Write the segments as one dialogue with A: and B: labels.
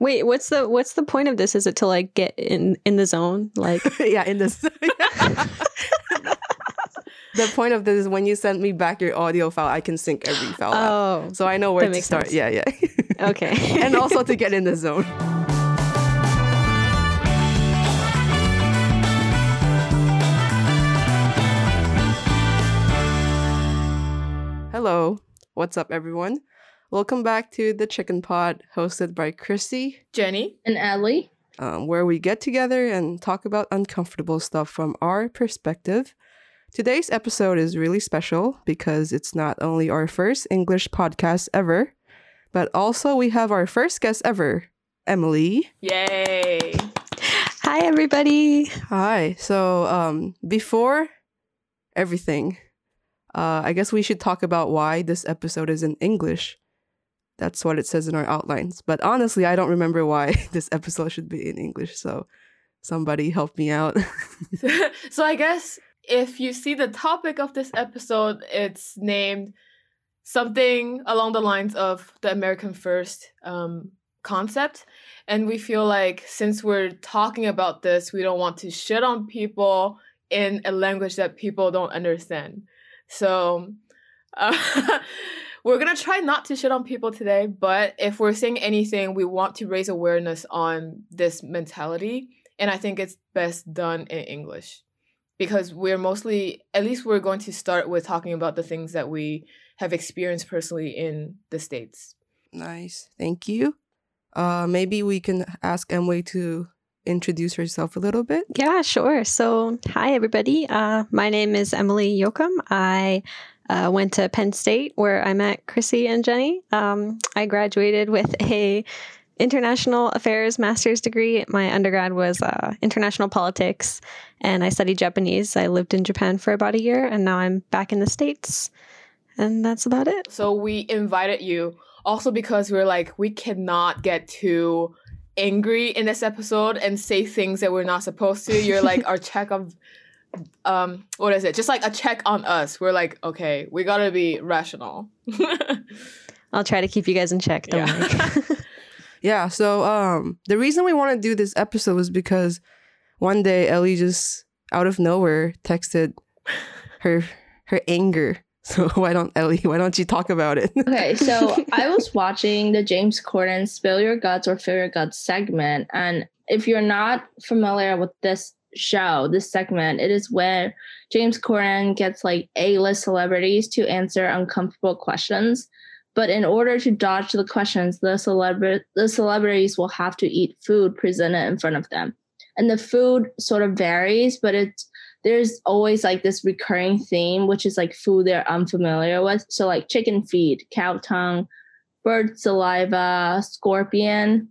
A: Wait, what's the what's the point of this? Is it to like get in in the zone? Like
B: yeah, in this. the point of this is when you send me back your audio file, I can sync every file. out.
A: Oh.
B: So I know where to start.
A: sense.
B: Yeah, yeah.
A: Okay.
B: and also to get in the zone. Hello. What's up, everyone? Welcome back to the Chicken Pod, hosted by Chrissie,
C: Jenny.
D: and Ellie.
B: um, where we get together and talk about uncomfortable stuff from our perspective. Today's episode is really special because it's not only our first English podcast ever, but also we have our first guest ever, Emily.
C: Yay.
A: Hi everybody.
B: Hi. So, um, before everything, uh, I guess we should talk about why this episode is in English. That's what it says in our outlines. But honestly, I don't remember why this episode should be in English. So, somebody help me out.
C: so I guess if you see the topic of this episode, it's named something along the lines of the American First um, concept. And we feel like since we're talking about this, we don't want to shit on people in a language that people don't understand. So uh, we're going to try not to shit on people today, but if we're saying anything, we want to raise awareness on this mentality. And I think it's best done in English because we're mostly, at least we're going to start with talking about the things that we have experienced personally in the States.
B: nice. Thank you. Uh, maybe we can ask Emily to introduce herself a little bit.
A: Yeah, sure. So, hi everybody. Uh, my name is Emily Yoakum. I uh, went to Penn State where I met Chrissy and Jenny. Um, I graduated with a international affairs master's degree. My undergrad was uh, international politics, and I studied Japanese. I lived in Japan for about a year, and now I'm back in the states, and that's about it.
C: So we invited you also because we're like, we cannot get too angry in this episode and say things that we're not supposed to. You're like our check of um what is it? Just like a check on us. We're like, okay, we gotta be rational.
A: I'll try to keep you guys in check. Don't
C: Yeah.
A: worry.
B: Yeah, so um the reason we want to do this episode was because one day Ellie just out of nowhere texted her her anger. So why don't Ellie, why don't you talk about it?
D: Okay, so I was watching the James Corden Spill Your Guts or Fill Your Guts segment. And if you're not familiar with this show, this segment, it is where James Corden gets like A list celebrities to answer uncomfortable questions. But in order to dodge the questions, the, celebra- the celebrities will have to eat food presented in front of them. And the food sort of varies, but it's there's always like this recurring theme, which is like food they're unfamiliar with. So like chicken feet, cow tongue, bird saliva, scorpion,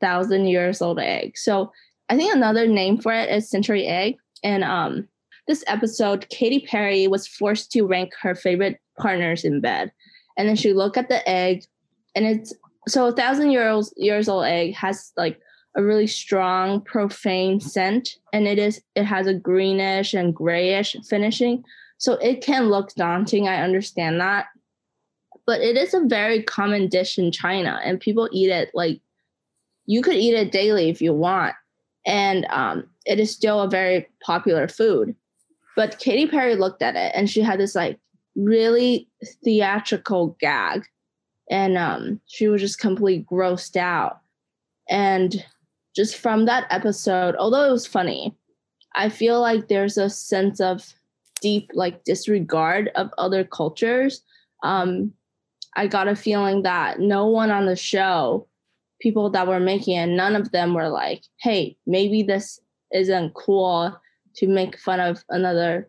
D: thousand years old egg. So I think another name for it is century egg. And um this episode, Katy Perry was forced to rank her favorite partners in bed. And then she looked at the egg and it's so a thousand years years old egg has like a really strong profane scent and it is it has a greenish and grayish finishing so it can look daunting i understand that but it is a very common dish in china and people eat it like you could eat it daily if you want and um, it is still a very popular food. But Katy Perry looked at it and she had this like really theatrical gag. And um, she was just completely grossed out. And just from that episode, although it was funny, I feel like there's a sense of deep like disregard of other cultures. Um, I got a feeling that no one on the show, people that were making it, none of them were like, hey, maybe this isn't cool to make fun of another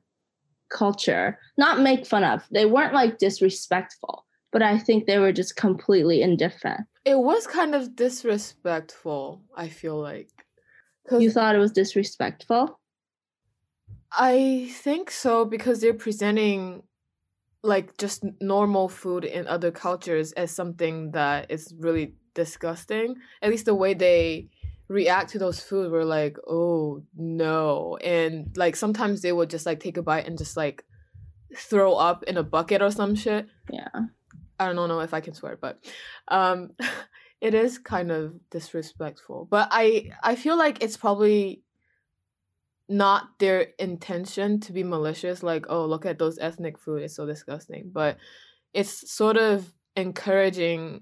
D: culture. Not make fun of. They weren't like disrespectful, but I think they were just completely indifferent.
C: it was kind of disrespectful, I feel like.
D: You thought it was disrespectful?
C: I think so because they're presenting like just normal food in other cultures as something that is really disgusting. At least the way they react to those food were like, oh no. And like sometimes they would just like take a bite and just like throw up in a bucket or some shit.
D: Yeah.
C: I don't know if I can swear, but um it is kind of disrespectful. But I I feel like it's probably not their intention to be malicious like oh look at those ethnic food it's so disgusting but it's sort of encouraging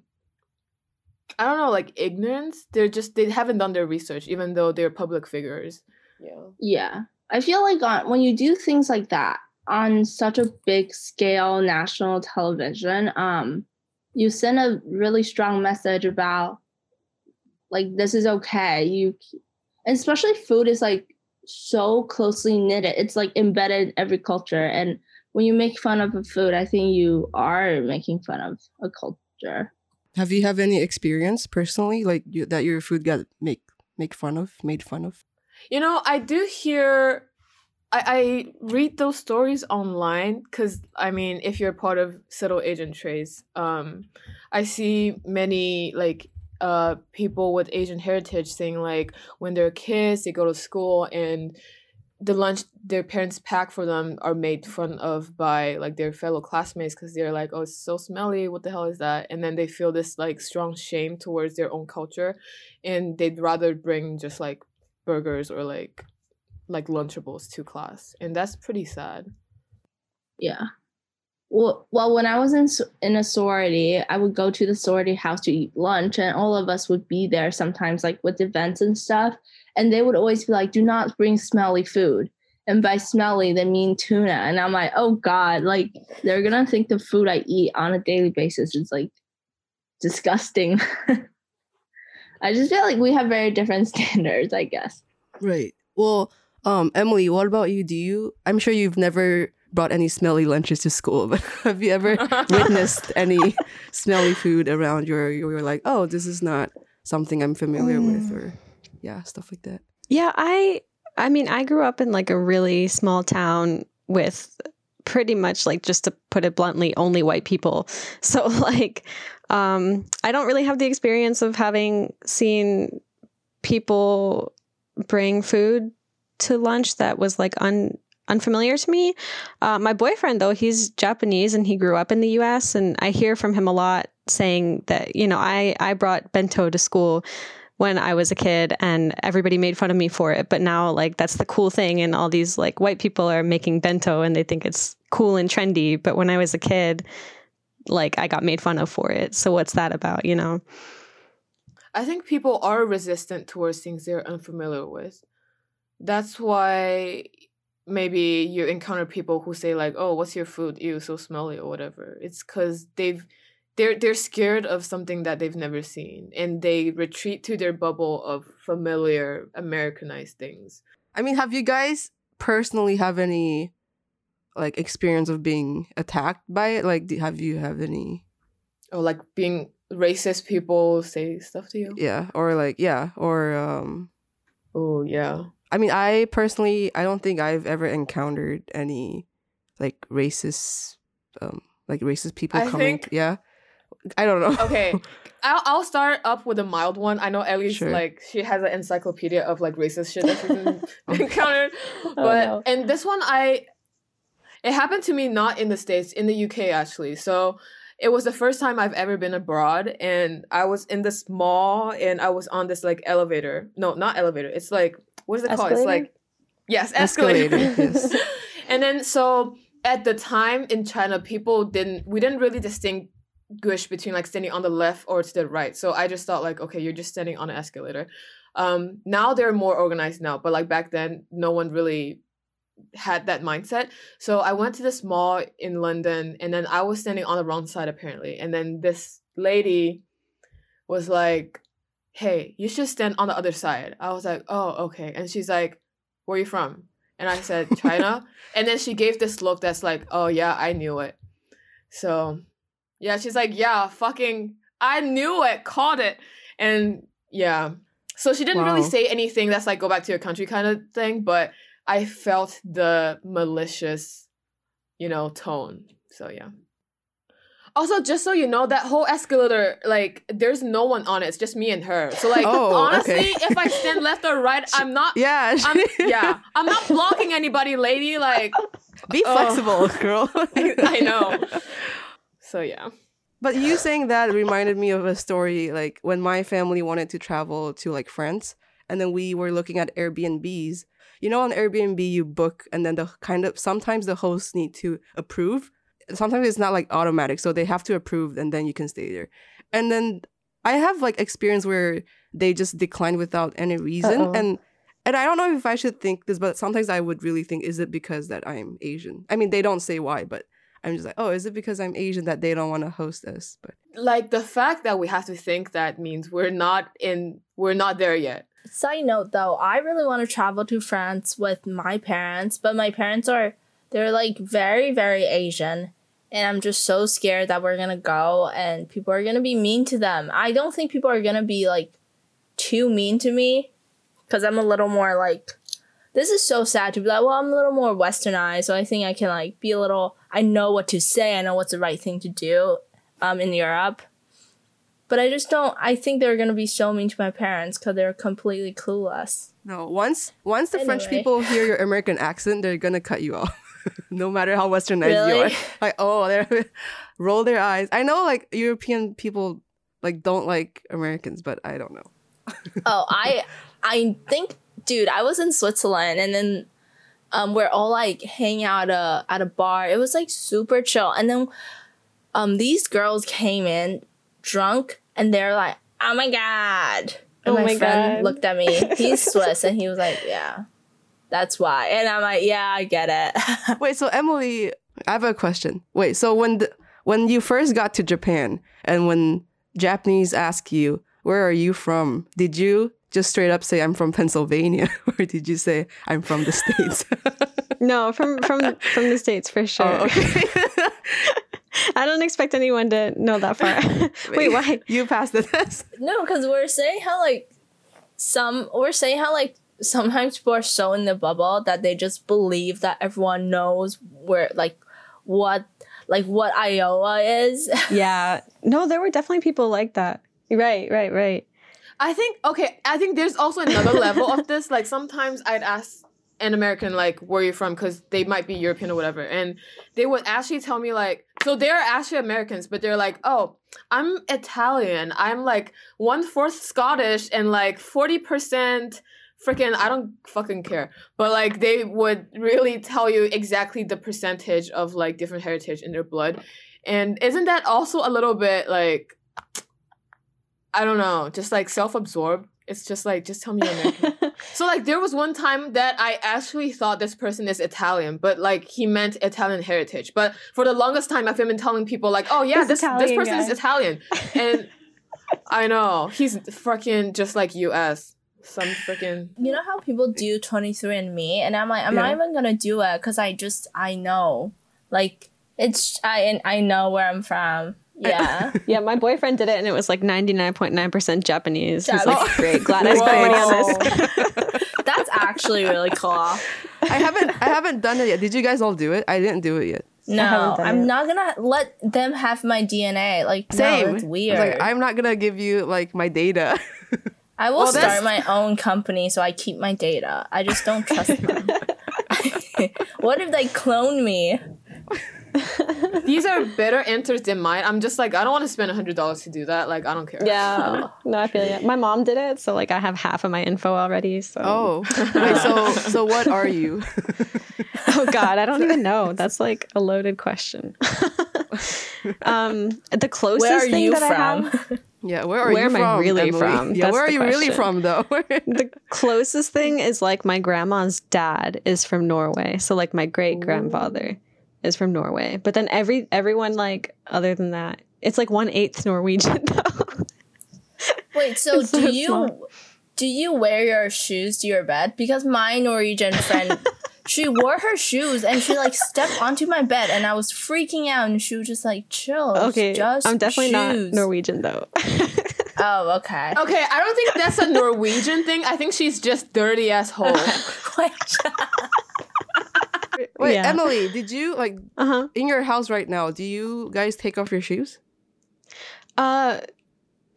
C: i don't know like ignorance they're just they haven't done their research even though they're public figures
B: Yeah.
D: Yeah. I feel like on, when you do things like that on such a big scale national television, um, you send a really strong message about like this is okay. You especially food is like so closely knitted. It's like embedded in every culture. And when you make fun of a food, I think you are making fun of a culture.
B: Have you have any experience personally, like you, that your food got make make fun of, made fun of?
C: You know, I do hear, I, I read those stories online because I mean, if you're part of Subtle Asian Traits, um, I see many like uh people with Asian heritage saying like when they're kids, they go to school and the lunch their parents pack for them are made fun of by like their fellow classmates because they're like, oh, it's so smelly. What the hell is that? And then they feel this like strong shame towards their own culture, and they'd rather bring just like burgers or like like lunchables to class and that's pretty sad
D: Yeah. Well, when I was in in a sorority, I would go to the sorority house to eat lunch, and all of us would be there sometimes, like with events and stuff. And they would always be like, "Do not bring smelly food." And by smelly, they mean tuna. And I'm like, "Oh God!" Like they're gonna think the food I eat on a daily basis is like disgusting. I just feel like we have very different standards, I guess.
B: Right. Well, um, Emily, what about you? Do you? I'm sure you've never brought any smelly lunches to school, but have you ever witnessed any smelly food around your? You were like, oh, this is not something I'm familiar with, or yeah, stuff like that.
A: Yeah, I I mean, I grew up in like a really small town with pretty much like just to put it bluntly, only white people. So like um I don't really have the experience of having seen people bring food to lunch that was like un unfamiliar to me. Uh, my boyfriend though, he's Japanese and he grew up in the US and I hear from him a lot saying that, you know, I I brought bento to school when I was a kid and everybody made fun of me for it. But now, like, that's the cool thing. And all these, like, white people are making bento and they think it's cool and trendy. But when I was a kid, like, I got made fun of for it. So, what's that about, you know?
C: i think people are resistant towards things they're unfamiliar with that's why maybe you encounter people who say like oh what's your food ew so smelly or whatever it's because they've they're they're scared of something that they've never seen and they retreat to their bubble of familiar americanized things
B: I mean, have you guys personally have any like experience of being attacked by it? Like, do, have you have any?
C: or like being racist people say stuff to you
B: Yeah, or like yeah, or um.
C: oh yeah
B: I mean, I personally, I don't think I've ever encountered any like racist, um, like racist people
C: I
B: coming.
C: think-
B: Yeah, I don't know.
C: okay I'll, I'll start up with a mild one i know ellie's
B: Sure.
C: like she has an encyclopedia of like racist shit that she's encountered but
A: no.
C: and this one i it happened to me not in the states in the uk actually so it was the first time i've ever been abroad and i was in this mall and i was on this like elevator no not elevator it's like what is it called? It's like yes escalator,
B: Escalator, yes.
C: and then so at the time in china people didn't we didn't really distinguish between like standing on the left or to the right. So i just thought like okay you're just standing on an escalator. Um now they're more organized now but like back then no one really had that mindset. So i went to this mall in london and then i was standing on the wrong side apparently. And then this lady was like hey you should stand on the other side. I was like oh okay. And she's like where are you from? And i said china. And then she gave this look that's like oh yeah i knew it. So yeah she's like yeah fucking i knew it caught it. And yeah. So she didn't really say anything that's like go back to your country kind of thing but i felt the malicious you know tone. So yeah also just so you know that whole escalator like there's no one on it it's just me and her so like
B: Oh,
C: honestly
B: okay.
C: if i stand left or right i'm not
B: Yeah,
C: I'm, yeah i'm not blocking anybody lady like
B: Be
C: Oh.
B: flexible, girl.
C: I know. So yeah.
B: But you saying that reminded me of a story like when my family wanted to travel to like France and then we were looking at Airbnbs. You know on Airbnb you book and then the kind of sometimes the hosts need to approve. Sometimes it's not like automatic, so they have to approve and then you can stay there. And then I have like experience where they just decline without any reason
A: Uh-oh.
B: and and I don't know if I should think this, but sometimes I would really think, is it because that I'm Asian? I mean, they don't say why, but I'm just like, oh, is it because I'm Asian that they don't want to host us? But
C: Like the fact that we have to think that means we're not in we're not there yet.
D: Side note though, I really want to travel to France with my parents, but my parents are they're like very very Asian, and I'm just so scared that we're gonna go and people are gonna be mean to them. I don't think people are gonna be like too mean to me, because I'm a little more like. This is so sad to be like, well, I'm a little more westernized, so I think I can like be a little. I know what to say. I know what's the right thing to do, um, in Europe. But I just don't. I think they're gonna be so mean to my parents because they're completely clueless.
B: no, once once the French people hear your American accent, they're gonna cut you off, no matter how westernized you are. Like, oh, they roll their eyes. I know, like European people like don't like Americans, but I don't know.
D: oh, I I think, dude, I was in Switzerland and then um we're all like hanging out at a at a bar. It was like super chill, and then um these girls came in drunk and they're like, "Oh my god!" And
A: Oh
D: my,
A: my
D: friend
A: God.
D: looked at me. He's Swiss, and he was like, "Yeah." That's why. And I'm like, yeah, I get it.
B: Wait, so Emily, I have a question. Wait, so when the, when you first got to Japan and when Japanese ask you, "Where are you from?" Did you just straight up say I'm from Pennsylvania or did you say I'm from the states?
A: No, from from from the states for oh, sure.
B: oh, okay.
A: I don't expect anyone to know that far. Wait, why?
B: You passed the test.
D: No, because we're saying how like some we're saying how like sometimes people are so in the bubble that they just believe that everyone knows where like what like what Iowa is.
A: Yeah. No, there were definitely people like that. Right, right, right.
C: I think okay. I think there's also another level of this. Like sometimes I'd ask an American like, "Where you're from?" Because they might be European or whatever, and they would actually tell me like, so they're actually Americans, but they're like, "Oh, I'm Italian. I'm like one fourth Scottish and like forty percent." Freaking, I don't fucking care. But like, they would really tell you exactly the percentage of like different heritage in their blood. And isn't that also a little bit like I don't know, just like self-absorbed. It's just like just tell me you're American. so like there was one time that I actually thought this person is Italian, but like he meant Italian heritage. But for the longest time I've been telling people like, "Oh yeah,
A: This
C: this this
A: Italian
C: person is. Italian." And I know, he's freaking just like US. Some freaking
D: you know how people do 23andMe and I'm like I'm
B: Yeah.
D: not even gonna do it because I just I know. Like it's I and I know where I'm from. Yeah.
A: yeah, my boyfriend did it and it was like 99.9% Japanese. He's like,
D: Japanese.
A: great, glad I spent money on this.
D: That's actually really cool.
B: I haven't I haven't done it yet. Did you guys all do it? I didn't do it yet.
D: No, I'm
A: it.
D: not gonna let them have my DNA. Like,
B: Same.
D: no, that's weird.
B: like, I'm not gonna give you like my data.
D: I will
C: Well,
D: start my own company so I keep my data. I just don't trust them. what if they clone me?
C: These are better answers than mine. I'm just like I don't want to spend hundred dollars to do that. Like I don't care.
A: Yeah. No, I feel you. My mom did it, so like I have half of my info already. So
B: Oh, wait. So so what are you?
A: Oh God, I don't even know. That's like a loaded question. um, the closest
D: Where are
A: thing
D: you
A: that I
D: from?
A: have,
B: Yeah, where are
A: Where
B: you
A: am I really
B: Emily?
A: from?
B: Yeah,
A: That's
B: where are
A: the
B: you really from though?
A: the closest thing is like my grandma's dad is from Norway, so like my great grandfather is from Norway. But then every everyone like other than that, it's like one eighth Norwegian though.
D: Wait, so
A: It's
D: do
A: so
D: you
A: small.
D: do you wear your shoes to your bed? Because my Norwegian friend, she wore her shoes and she like stepped onto my bed and I was freaking out and she was just like, "Chill,
A: okay,
D: just
A: I'm definitely
D: shoes."
A: not Norwegian though.
D: Oh, okay.
C: Okay, I don't think that's a Norwegian thing. I think she's just dirty as hole.
D: Wait,
B: Wait,
A: Yeah.
B: Emily, did you like
A: uh huh.
B: in your house right now? Do you guys take off your shoes?
A: Uh,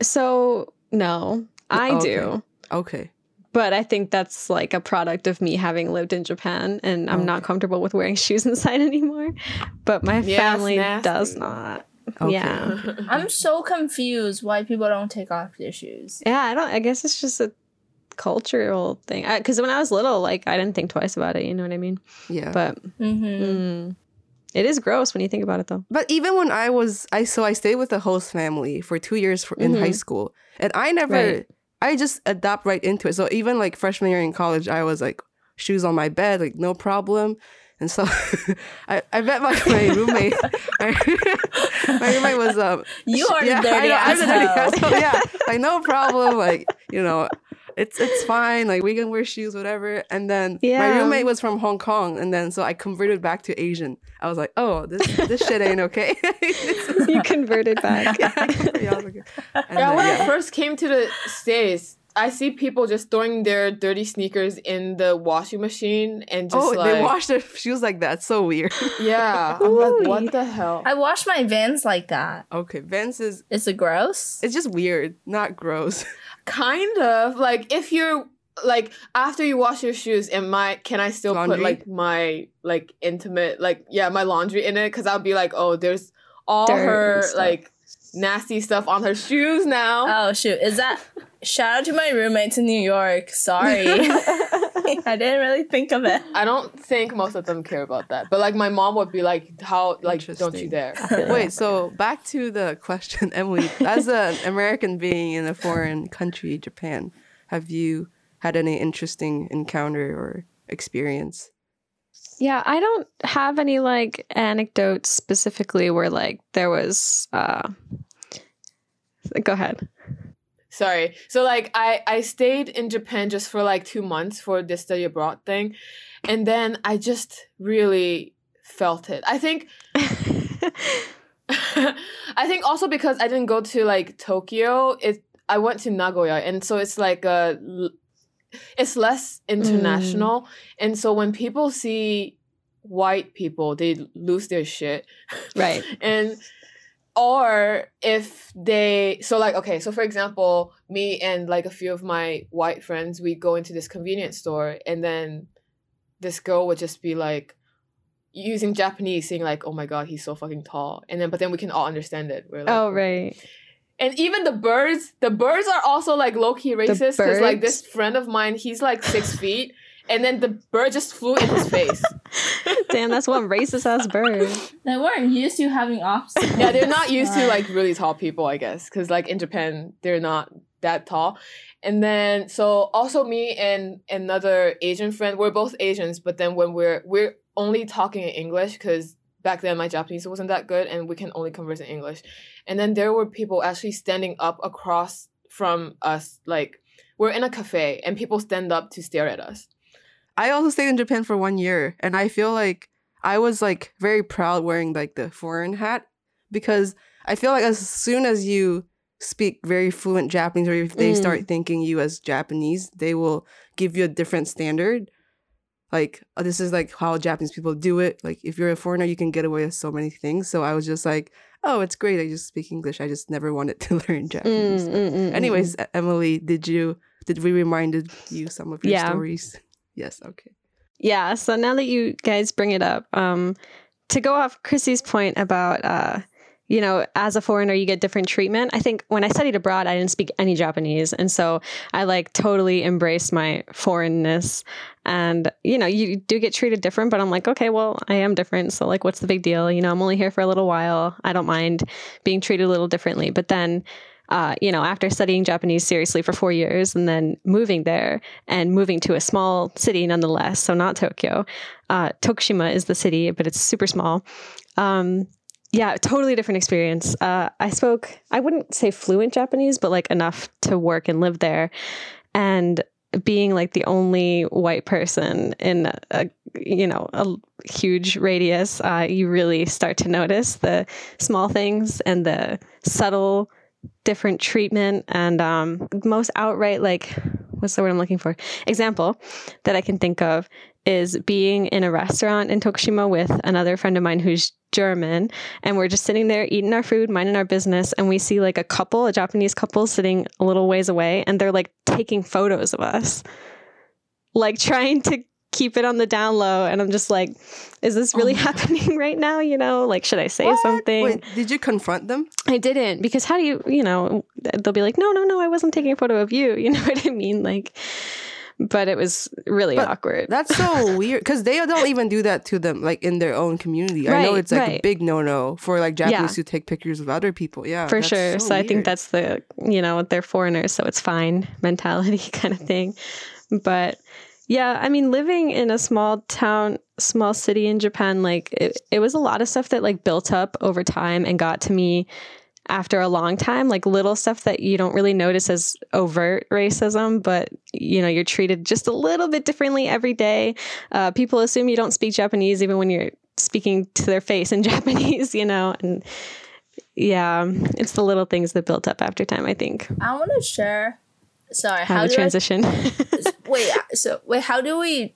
A: so no, I
B: okay.
A: do.
B: Okay.
A: But I think that's like a product of me having lived in Japan and I'm not comfortable with wearing shoes inside anymore. But my
C: Yeah, it's
A: family
C: nasty.
A: does not.
B: Okay.
A: Yeah.
D: I'm so confused why people don't take off their shoes.
A: Yeah, I don't. I guess it's just a cultural thing. Because when I was little, like I didn't think twice about it. You know what I mean?
B: Yeah.
A: But
D: Mm-hmm.
A: mm, it is gross when you think about it, though.
B: But even when I was, I so I stayed with a host family for two years for, in high
A: Mhm.
B: school, and I never,
A: Right.
B: I just adapt right into it. So even like freshman year in college, I was like shoes on my bed, like no problem. And so I, I bet my, my roommate, my, roommate was um
D: You are
B: yeah,
D: the dirty
B: I know, I'm the dirty
D: asshole.
B: asshole. Yeah, like no problem. Like you know, it's it's fine. Like we can wear shoes, whatever. And then my roommate was from Hong Kong, and then so I converted back to Asian. I was like, oh, this this shit ain't okay.
A: You
B: not-
A: converted back.
B: yeah, I like- and
C: Yeah,
B: then,
C: when I first came to the States, I see people just throwing their dirty sneakers in the washing machine and just
B: oh,
C: like
B: they wash their shoes like that. So weird.
C: Yeah. I'm like, what the hell?
D: I wash my Vans like that.
B: okay, Vans is
D: Is it gross?
B: it's just weird, not gross.
C: Kind of like if you're like after you wash your shoes and my can i still
B: Laundry?
C: put like my like intimate like yeah my laundry in it because i'll be like oh there's all
A: Dirt
C: her like nasty stuff on her shoes now
D: Oh shoot! Is that shout out to my roommates in New York? Sorry, I didn't really think of it.
C: i don't think most of them care about that but like my mom would be like how like don't you dare
B: Wait, so back to the question, Emily. As an American being in a foreign country, Japan, have you had any interesting encounter or experience?
A: Yeah, I don't have any like anecdotes specifically where like there was uh go ahead.
C: Sorry. So like i i stayed in japan just for like two months for this study abroad thing and then i just really felt it. I think I think also because I didn't go to like Tokyo, it I went to Nagoya, and so it's like a, it's less international, mm. and so when people see white people, they lose their shit,
A: right.
C: and or if they so like okay, so for example, me and like a few of my white friends, we go into this convenience store, and then this girl would just be like using Japanese, saying like, "Oh my god, he's so fucking tall," and then but then we can all understand it. We're like,
A: Oh right.
C: and even the birds, the birds are also like low key racist because like this friend of mine, he's like six feet, and then the bird just flew in his face.
A: Damn, that's one racist ass bird.
D: They weren't used to having obstacles.
C: yeah, they're not used to like really tall people, I guess, because like in Japan, they're not that tall. And then so also me and another Asian friend, we're both Asians, but then when we're we're only talking in English because back then my Japanese wasn't that good and we can only converse in English. And then there were people actually standing up across from us, like we're in a cafe and people stand up to stare at us.
B: I also stayed in Japan for one year, and I feel like I was like very proud wearing like the foreign hat because I feel like as soon as you speak very fluent Japanese, or if they
A: Mm.
B: start thinking you as Japanese, they will give you a different standard. Like oh, this is like how Japanese people do it. Like if you're a foreigner, you can get away with so many things. So I was just like, oh, it's great. I just speak English. I just never wanted to learn Japanese.
A: Mm, mm, mm, mm,
B: Anyways, Emily, did you did we reminded you some of your
A: Yeah.
B: stories? Yes. Okay.
A: Yeah, so now that you guys bring it up, um, to go off Chrissy's point about, uh, you know, as a foreigner, you get different treatment. I think when I studied abroad, I didn't speak any Japanese. And so I like totally embraced my foreignness. And, you know, you do get treated different, but I'm like, okay, well, I am different. So, like, what's the big deal? You know, I'm only here for a little while. I don't mind being treated a little differently. But then, uh, you know, after studying Japanese seriously for four years and then moving there and moving to a small city nonetheless, so not Tokyo. Uh, Tokushima is the city, but it's super small. Um, yeah, totally different experience. Uh, I spoke, I wouldn't say fluent Japanese, but like enough to work and live there. And being like the only white person in a, you know a huge radius, uh, you really start to notice the small things and the subtle different treatment and um, most outright like what's the word I'm looking for? Example that I can think of is being in a restaurant in Tokushima with another friend of mine who's German and we're just sitting there eating our food minding our business and we see like a couple a Japanese couple sitting a little ways away and they're like taking photos of us. Like trying to keep it on the down low. And I'm just like, is this really
B: Oh
A: happening right now? You know, like, should I say
B: What?
A: something?
B: Wait, did you confront them?
A: I didn't because how do you, you know, they'll be like, no, no, no, I wasn't taking a photo of you. You know what I mean? Like, but it was really
B: But
A: awkward.
B: That's so weird because they don't even do that to them, like in their own community. I know it's like a big no no for like
A: Yeah.
B: Japanese to take pictures of other people. Yeah,
A: for sure. So, I think that's the you know they're foreigners, so it's fine mentality kind of thing. But yeah, I mean, living in a small town, small city in Japan, like it, it was a lot of stuff that like built up over time and got to me after a long time like little stuff that you don't really notice as overt racism but you know you're treated just a little bit differently every day uh, people assume you don't speak japanese even when you're speaking to their face in japanese you know and yeah it's the little things that built up after time i think
D: I want to share. Sorry,
A: how,
D: how
A: the
D: do I
A: transition
D: wait so wait how do we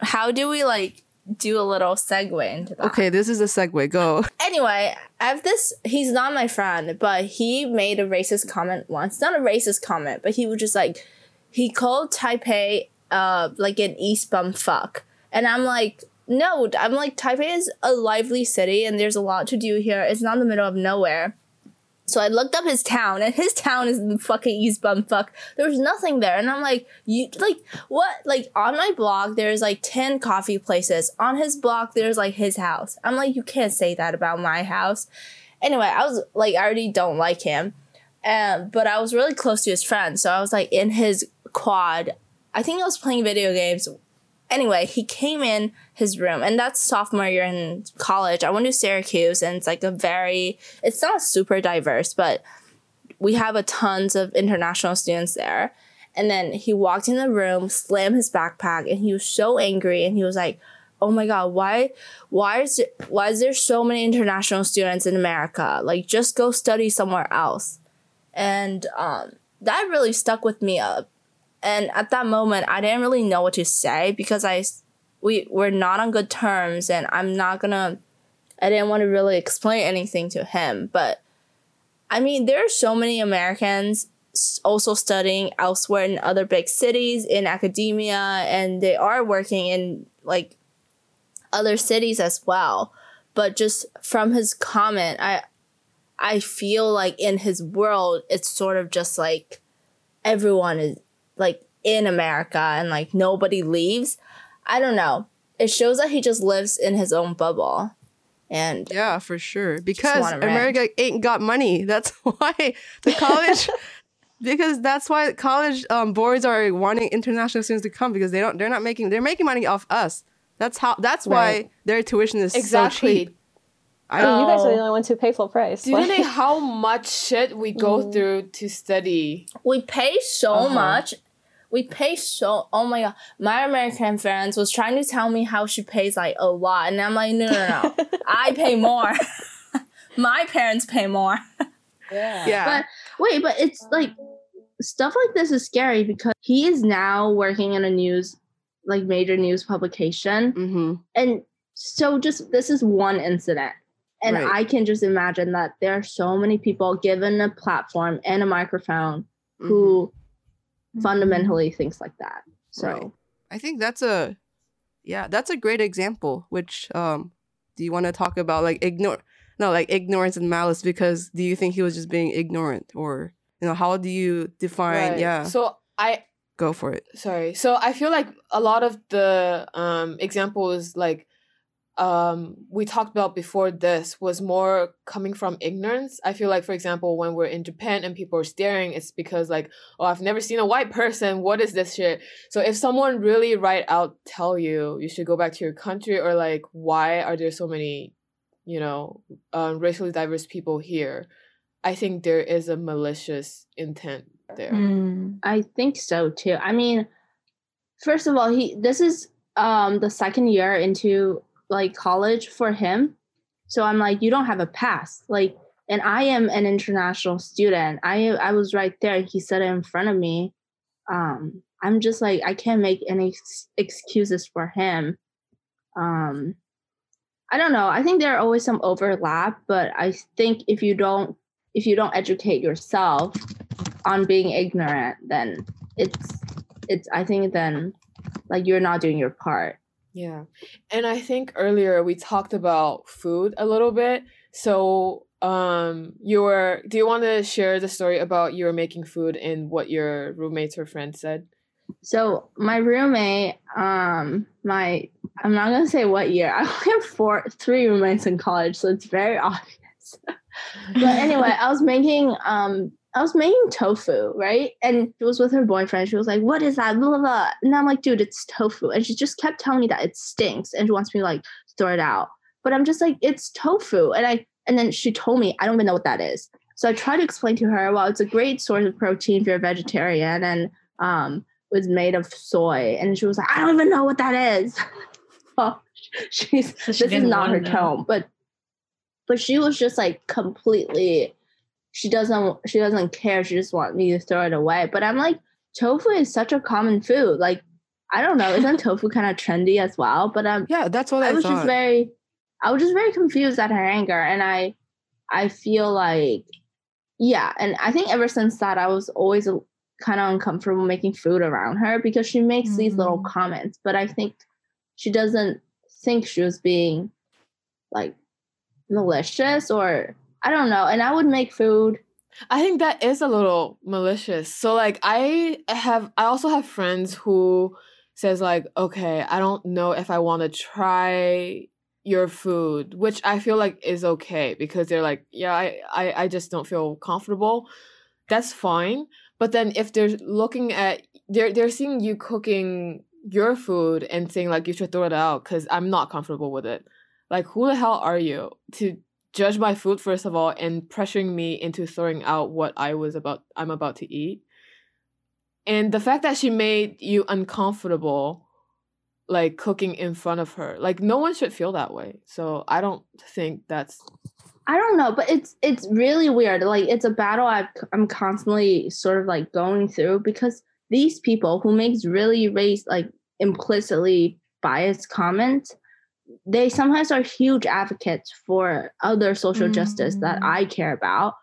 D: how do we like do a little segue into that
B: okay. This is a segue. Go.
D: anyway i have this he's not my friend but he made a racist comment once not a racist comment but he was just like he called taipei uh like an east bum fuck and i'm like no i'm like taipei is a lively city and there's a lot to do here it's not in the middle of nowhere so I looked up his town, and his town is the fucking East Bumfuck. There was nothing there, and I'm like, you like what? Like on my blog, there's like ten coffee places. On his blog, there's like his house. I'm like, you can't say that about my house. Anyway, I was like, I already don't like him, um, but I was really close to his friend, so I was like in his quad. I think I was playing video games. Anyway, he came in his room, and that's sophomore year in college. I went to Syracuse, and it's like a very, it's not super diverse, but we have a tons of international students there. And then he walked in the room, slammed his backpack, and he was so angry. And he was like, "Oh my god, why, why is it, why is there so many international students in America? Like, just go study somewhere else." And um, that really stuck with me up. And at that moment, I didn't really know what to say because I, we were not on good terms, and I'm not gonna. I didn't want to really explain anything to him, but I mean, there are so many Americans also studying elsewhere in other big cities in academia, and they are working in like other cities as well. But just from his comment, I I feel like in his world, it's sort of just like everyone is like in America and like nobody leaves. I don't know. It shows that he just lives in his own bubble. And
B: Yeah, for sure. Because
D: wanna.
B: America ain't got money. That's why the college. because that's why college um, boards are wanting international students to come because they don't. They're not making. They're making money off us. That's how. That's why their tuition is so
C: Exactly.
B: cheap. I
A: I
B: don't.
A: mean, you guys are
D: Oh.
A: the only ones who pay full price
C: Do you know how much shit we go
A: Mm.
C: through to study?
D: we pay so
C: Uh-huh.
D: much. We pay so. Oh my god, my American friends was trying to tell me how she pays like a lot, and I'm like, no, no, no, I pay more. my parents pay more.
C: Yeah.
B: Yeah.
E: But wait, but it's like stuff like this is scary because he is now working in a news, like major news publication.
B: mm-hmm.
E: And so just this is one incident. And
B: Right.
E: I can just imagine that there are so many people given a platform and a microphone
B: Mm-hmm.
E: who fundamentally thinks like that. So
B: Right. I think that's a. Yeah, that's a great example. Which um, do you want to talk about? Like ignore. No, like ignorance and malice. Because do you think he was just being ignorant, or you know, how do you define?
C: Right.
B: Yeah,
C: So I
B: go for it.
C: sorry. So I feel like a lot of the um examples like um we talked about before this was more coming from ignorance. I feel like for example when we're in Japan and people are staring it's because like oh I've never seen a white person what is this shit. So if someone really right out tell you you should go back to your country or like why are there so many you know um, racially diverse people here I think there is a malicious intent there.
A: Mm.
E: I think so too. I mean, first of all, he this is um the second year into like college for him. So I'm like, you don't have a pass. Like, and I am an international student. I I was right there. He said it in front of me. Um, I'm just like, I can't make any ex- excuses for him. Um, I don't know. I think there are always some overlap, but I think if you don't if you don't educate yourself on being ignorant, then it's it's I think then
D: like you're not doing your part.
C: Yeah. And I think earlier we talked about food a little bit. So, um, you were, do you want to share the story about you were making food and what your roommates or friends said?
D: So my roommate, um, my I'm not gonna say what year. I have four, three roommates in college, so it's very obvious. but anyway, I was making um I was making tofu, right? And she was with her boyfriend. She was like, What is that? Blah, blah, blah. And I'm like, dude, it's tofu. And she just kept telling me that it stinks and she wants me to like throw it out. But I'm just like, it's tofu. And I and then she told me, I don't even know what that is. So I tried to explain to her, well, it's a great source of protein if you're a vegetarian and um was made of soy. And she was like, I don't even know what that is. oh, she's
F: So she
D: this is
F: didn't
D: her tone, but but she was just like completely she doesn't she doesn't care. She just wants me to throw it away. But I'm like, tofu is such a common food. Like, I don't know, isn't tofu kind of trendy as well? But um
B: Yeah, that's what I,
D: I was
B: thought.
D: just very I was just very confused at her anger and I I feel like yeah, and I think ever since that I was always kind of uncomfortable making food around her because she makes these little
F: Mm.
D: comments, but I think she doesn't think she was being like malicious or I don't know. And I would make food.
C: I think that is a little malicious. So like I have I also have friends who says like, "Okay, I don't know if I want to try your food," which I feel like is okay because they're like, "Yeah, I I I just don't feel comfortable." That's fine. But then if they're looking at they're they're seeing you cooking your food and saying like you should throw it out cuz I'm not comfortable with it. Like who the hell are you to judge my food first of all and pressuring me into throwing out what I was about I'm about to eat. And the fact that she made you uncomfortable like cooking in front of her. Like no one should feel that way. So I don't think that's
D: I don't know, but it's it's really weird. Like it's a battle I've, I'm constantly sort of like going through because these people who makes really race like implicitly biased comments, they sometimes are huge advocates for other social justice that
F: Mm.
D: I care about.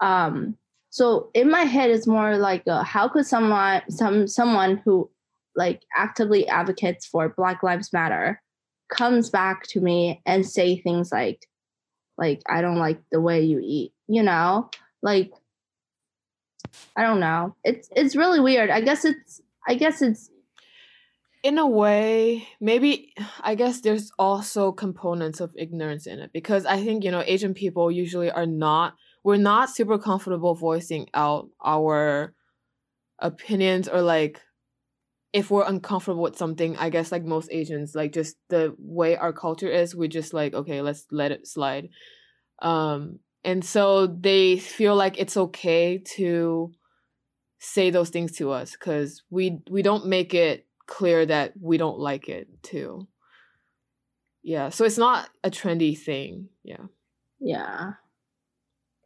D: Um, so in my head, it's more like, uh how could someone some someone who like actively advocates for Black Lives Matter comes back to me and say things like like I don't like the way you eat, you know? Like I don't know. It's it's really weird. I guess it's I guess it's
C: in a way, maybe I guess there's also components of ignorance in it because I think, you know, Asian people usually are not we're not super comfortable voicing out our opinions or like if we're uncomfortable with something, I guess like most Asians, like just the way our culture is, we just like, okay, let's let it slide. Um and so they feel like it's okay to say those things to us cuz we we don't make it clear that we don't like it too. Yeah, so it's not a trendy thing. Yeah.
D: yeah.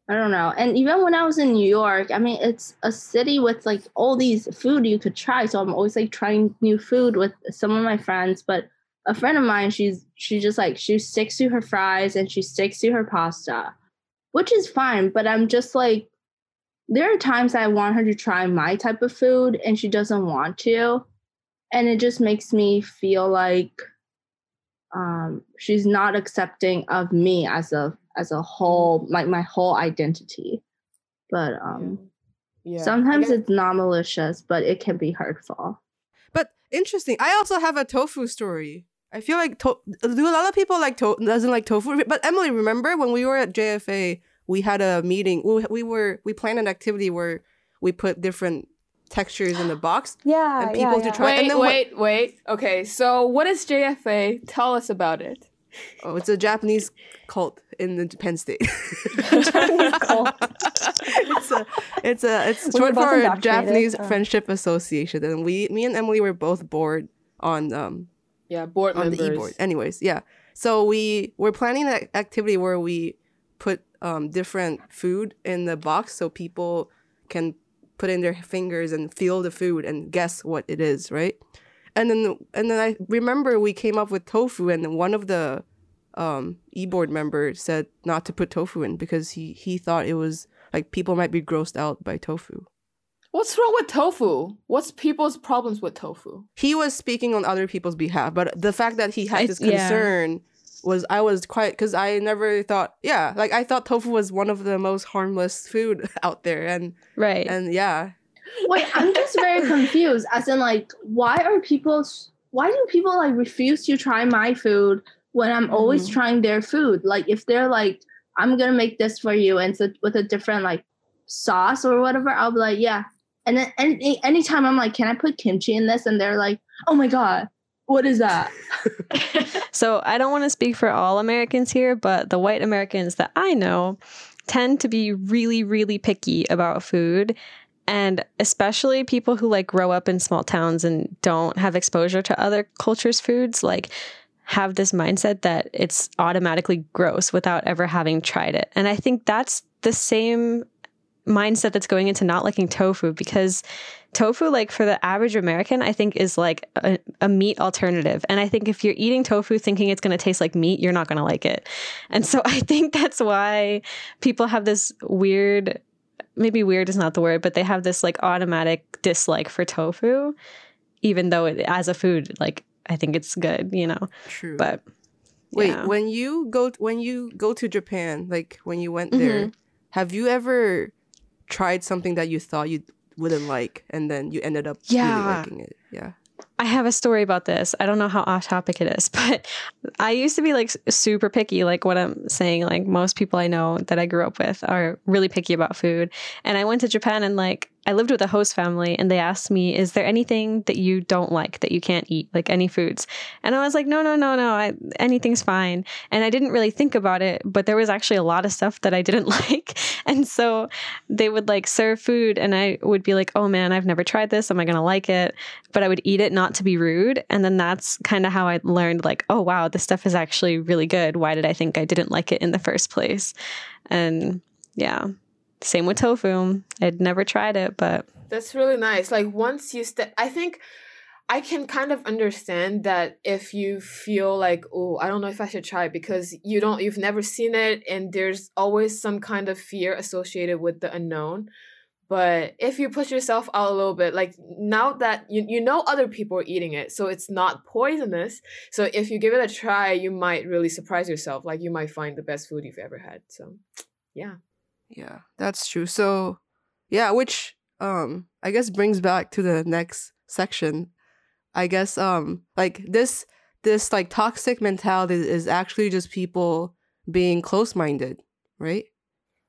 D: I don't know. And even when I was in New York, I mean it's a city with like all these food you could try. So I'm always like trying new food with some of my friends. But a friend of mine, she's she just like she sticks to her fries and she sticks to her pasta, which is fine. But I'm just like there are times I want her to try my type of food and she doesn't want to. And it just makes me feel like um, she's not accepting of me as a as a whole, like my whole identity. But um,
C: Yeah.
D: sometimes it's not malicious, but it can be hurtful.
B: But interesting. I also have a tofu story. I feel like to- do a lot of people like to- doesn't like tofu. But Emily, remember when we were at JFA, we had a meeting. We, we were we planned an activity where we put different textures in the box.
A: Yeah,
B: And people
A: yeah,
B: to
A: yeah.
B: try- and
C: Wait,
B: what-
C: wait, wait. Okay, so what is JFA? Tell us about it.
B: Oh, it's a Japanese cult in the Penn State.
A: Japanese cult.
B: it's a it's a it's
A: Were you
B: short for
A: indoctrinated?
B: Japanese
A: Oh.
B: Friendship Association, and we me and Emily were both board on um
C: Yeah, board
B: on
C: members.
B: the e-board. Anyways, yeah. So we we're planning an activity where we put um, different food in the box so people can put in their fingers and feel the food and guess what it is, right? And then and then I remember we came up with tofu, and one of the um, e-board members said not to put tofu in because he he thought it was like people might be grossed out by tofu.
C: What's wrong with tofu? What's people's problems with tofu?
B: He was speaking on other people's behalf, but the fact that he had
A: I-
B: this
A: yeah.
B: Concern was I was quite because I never thought yeah like I thought tofu was one of the most harmless food out there and
A: Right.
B: and yeah
D: Wait, I'm just very confused. As in, like, why are people? Why do people like refuse to try my food when I'm always
B: Mhm.
D: trying their food? Like, if they're like, I'm gonna make this for you, and so with a different like sauce or whatever, I'll be like, yeah. And then any anytime I'm like, can I put kimchi in this? And they're like, oh my god, what is that?
A: So I don't want to speak for all Americans here, but the white Americans that I know tend to be really, really picky about food. And especially people who like grow up in small towns and don't have exposure to other cultures' foods, like have this mindset that it's automatically gross without ever having tried it. And I think that's the same mindset that's going into not liking tofu because tofu like for the average american i think is like a, a meat alternative. And i think if you're eating tofu thinking it's going to taste like meat you're not going to like it. And so i think that's why people have this weird maybe weird is not the word but they have this like automatic dislike for tofu even though it as a food like i think it's good you know?
B: True.
A: But
B: wait
A: yeah.
B: when you go when you go to Japan like when you went there mm-hmm. have you ever tried something that you thought you wouldn't like and then you ended up really
A: Yeah.
B: liking it yeah
A: I have a story about this. I don't know how off topic it is, but I used to be like super picky. Like what I'm saying, like most people I know that I grew up with are really picky about food. And I went to Japan and like I lived with a host family and they asked me, Is there anything that you don't like that you can't eat? Like any foods? And I was like, No, no, no, no. I, anything's fine. And I didn't really think about it, but there was actually a lot of stuff that I didn't like. And so they would like serve food and I would be like, Oh man, I've never tried this. Am I going to like it? but I would eat it not to be rude. And then that's kind of how I learned, like, oh, wow, this stuff is actually really good. Why did I think I didn't like it in the first place? And yeah, same with tofu. I'd never tried it, but
C: That's really nice. Like once you step, I think I can kind of understand that if you feel like, oh, I don't know if I should try it because you don't, you've never seen it, and there's always some kind of fear associated with the unknown. But if you push yourself out a little bit, like now that you you know other people are eating it, so it's not poisonous. So if you give it a try, you might really surprise yourself. Like you might find the best food you've ever had. So, yeah.
B: Yeah, that's true. So, yeah, which um I guess brings back to the next section. I guess um like this this like toxic mentality is actually just people being close-minded, right?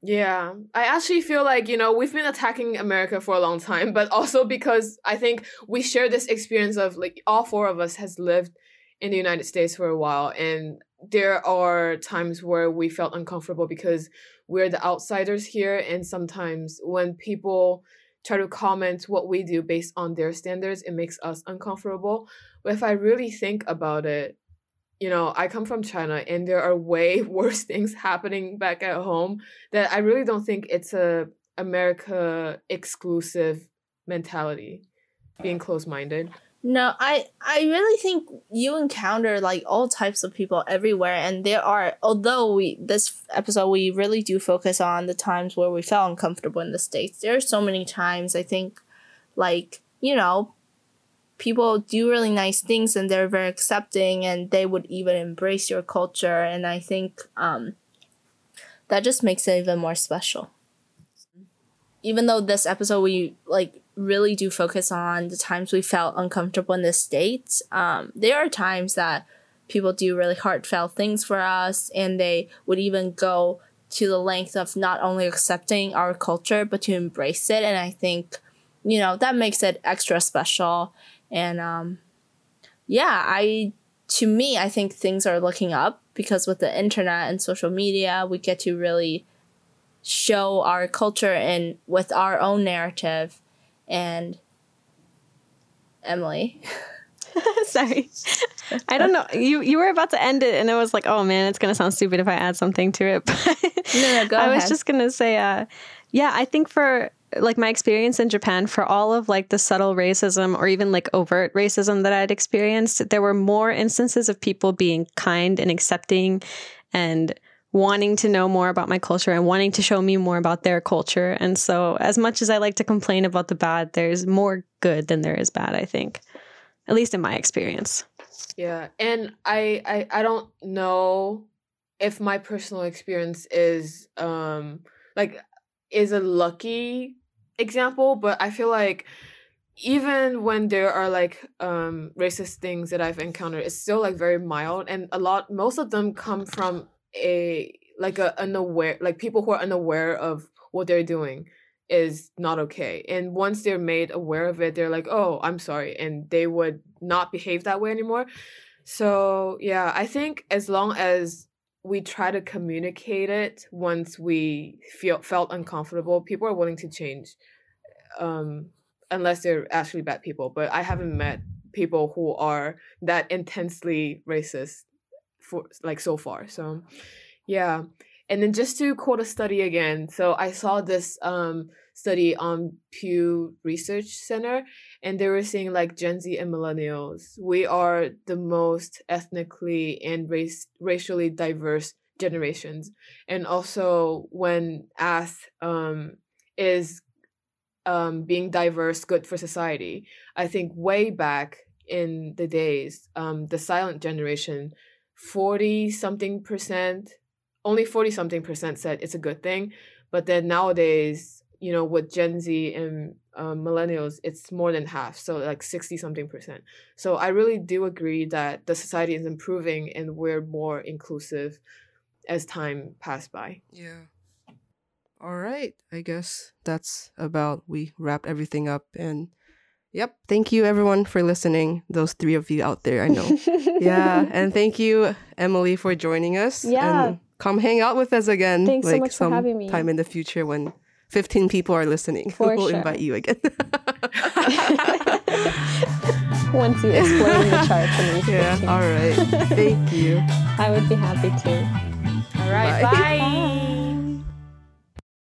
C: Yeah, I actually feel like, you know, we've been attacking America for a long time, but also because I think we share this experience of like all four of us has lived in the United States for a while and there are times where we felt uncomfortable because we're the outsiders here and sometimes when people try to comment what we do based on their standards, it makes us uncomfortable. But if I really think about it, you know, I come from China and there are way worse things happening back at home that I really don't think it's a America exclusive mentality, being close minded.
G: No, I I really think you encounter like all types of people everywhere, and there are. Although we this episode we really do focus on the times where we felt uncomfortable in the states. There are so many times I think, like you know, people do really nice things and they're very accepting, and they would even embrace your culture, and I think um, that just makes it even more special. Even though this episode we like really do focus on the times we felt uncomfortable in the states. Um, there are times that people do really heartfelt things for us and they would even go to the length of not only accepting our culture but to embrace it. And i think you know that makes it extra special. And um, yeah i to me i think things are looking up because with the internet and social media we get to really show our culture and with our own narrative and Emily.
A: sorry. I don't know. You you were about to end it, and it was like, oh man, it's gonna sound stupid if I add something to it. But
G: No, no, go
A: I was just gonna say, uh, yeah, I think for like my experience in Japan, for all of like the subtle racism or even like overt racism that I'd experienced, there were more instances of people being kind and accepting and wanting to know more about my culture and wanting to show me more about their culture. And so, as much as I like to complain about the bad, there's more good than there is bad, I think, at least in my experience.
C: Yeah, and I I I don't know if my personal experience is um like is a lucky example, but I feel like even when there are like um racist things that I've encountered, it's still like very mild and a lot most of them come from a like a unaware like people who are unaware of what they're doing is not okay. And once they're made aware of it, they're like, "Oh, I'm sorry," and they would not behave that way anymore. So, yeah, I think as long as we try to communicate it once we feel felt uncomfortable, people are willing to change. Um unless they're actually bad people, but I haven't met people who are that intensely racist for like so far. So, yeah. And then just to quote a study again, so I saw this um study on Pew Research Center, and they were saying like Gen Z and millennials, we are the most ethnically and race racially diverse generations. And also when asked um is um being diverse good for society, I think way back in the days, um the silent generation, 40 something percent only 40 something percent said it's a good thing but then nowadays you know with gen z and um, millennials it's more than half so like 60 something percent so i really do agree that the society is improving and we're more inclusive as time passed by
B: Yeah. All right. I guess that's about we wrapped everything up and yep. Thank you everyone for listening. Those three of you out there, I know. yeah, and thank you Emily for joining us.
A: Yeah.
B: And come hang out with us again.
A: Thanks so much for having me.
B: Time in the future when 15 people are listening.
A: For
B: we'll
A: sure.
B: invite you again.
A: Once you explain the chart to me,
B: yeah. All right. Thank you.
A: I would be happy to.
C: all right
B: Bye.
C: bye.